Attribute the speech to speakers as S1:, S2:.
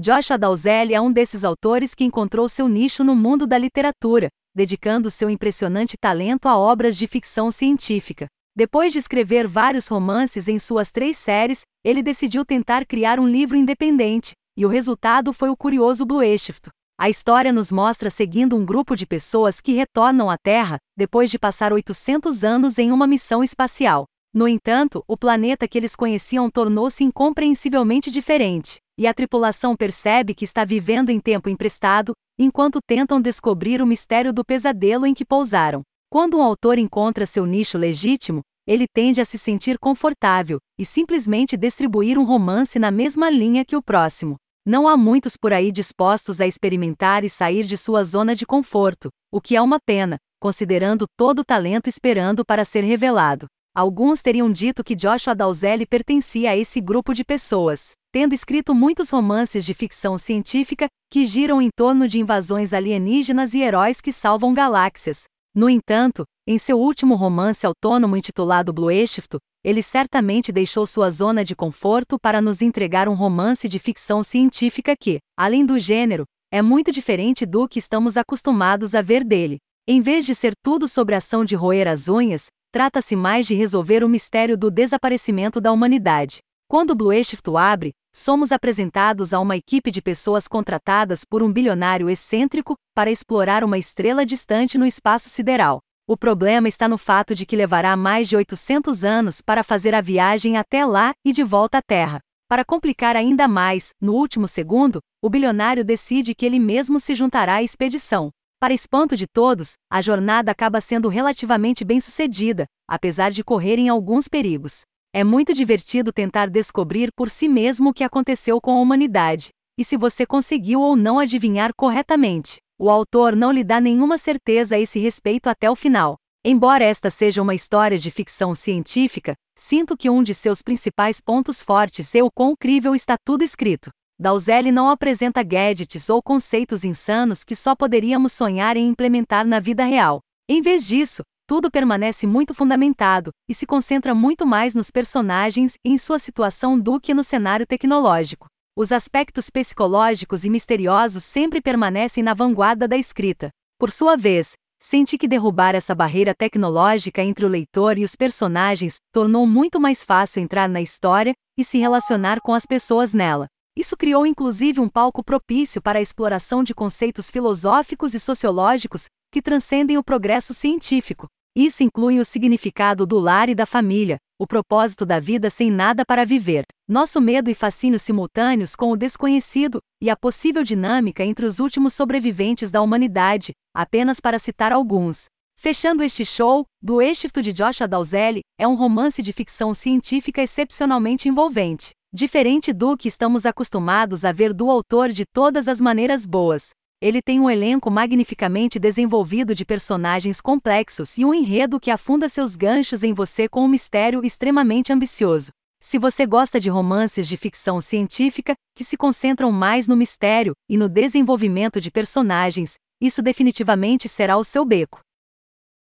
S1: Joshua Dalzell é um desses autores que encontrou seu nicho no mundo da literatura, dedicando seu impressionante talento a obras de ficção científica. Depois de escrever vários romances em suas três séries, ele decidiu tentar criar um livro independente, e o resultado foi o curioso Blue Shift. A história nos mostra seguindo um grupo de pessoas que retornam à Terra, depois de passar 800 anos em uma missão espacial. No entanto, o planeta que eles conheciam tornou-se incompreensivelmente diferente, e a tripulação percebe que está vivendo em tempo emprestado, enquanto tentam descobrir o mistério do pesadelo em que pousaram. Quando um autor encontra seu nicho legítimo, ele tende a se sentir confortável e simplesmente distribuir um romance na mesma linha que o próximo. Não há muitos por aí dispostos a experimentar e sair de sua zona de conforto, o que é uma pena, considerando todo o talento esperando para ser revelado. Alguns teriam dito que Joshua Dalzell pertencia a esse grupo de pessoas, tendo escrito muitos romances de ficção científica que giram em torno de invasões alienígenas e heróis que salvam galáxias. No entanto, em seu último romance autônomo intitulado Blueshift, ele certamente deixou sua zona de conforto para nos entregar um romance de ficção científica que, além do gênero, é muito diferente do que estamos acostumados a ver dele. Em vez de ser tudo sobre a ação de roer as unhas, trata-se mais de resolver o mistério do desaparecimento da humanidade. Quando Blueshift abre, somos apresentados a uma equipe de pessoas contratadas por um bilionário excêntrico para explorar uma estrela distante no espaço sideral. O problema está no fato de que levará mais de 800 anos para fazer a viagem até lá e de volta à Terra. Para complicar ainda mais, no último segundo, o bilionário decide que ele mesmo se juntará à expedição. Para espanto de todos, a jornada acaba sendo relativamente bem sucedida, apesar de correrem alguns perigos. É muito divertido tentar descobrir por si mesmo o que aconteceu com a humanidade, e se você conseguiu ou não adivinhar corretamente. O autor não lhe dá nenhuma certeza a esse respeito até o final. Embora esta seja uma história de ficção científica, sinto que um de seus principais pontos fortes é o quão crível está tudo escrito. Dalzell não apresenta gadgets ou conceitos insanos que só poderíamos sonhar em implementar na vida real. Em vez disso, tudo permanece muito fundamentado e se concentra muito mais nos personagens e em sua situação do que no cenário tecnológico. Os aspectos psicológicos e misteriosos sempre permanecem na vanguarda da escrita. Por sua vez, senti que derrubar essa barreira tecnológica entre o leitor e os personagens tornou muito mais fácil entrar na história e se relacionar com as pessoas nela. Isso criou inclusive um palco propício para a exploração de conceitos filosóficos e sociológicos que transcendem o progresso científico. Isso inclui o significado do lar e da família, o propósito da vida sem nada para viver, nosso medo e fascínio simultâneos com o desconhecido e a possível dinâmica entre os últimos sobreviventes da humanidade, apenas para citar alguns. Fechando este show, Do Êxito de Joshua Dalzell é um romance de ficção científica excepcionalmente envolvente, diferente do que estamos acostumados a ver do autor de todas as maneiras boas. Ele tem um elenco magnificamente desenvolvido de personagens complexos e um enredo que afunda seus ganchos em você com um mistério extremamente ambicioso. Se você gosta de romances de ficção científica, que se concentram mais no mistério e no desenvolvimento de personagens, isso definitivamente será o seu beco.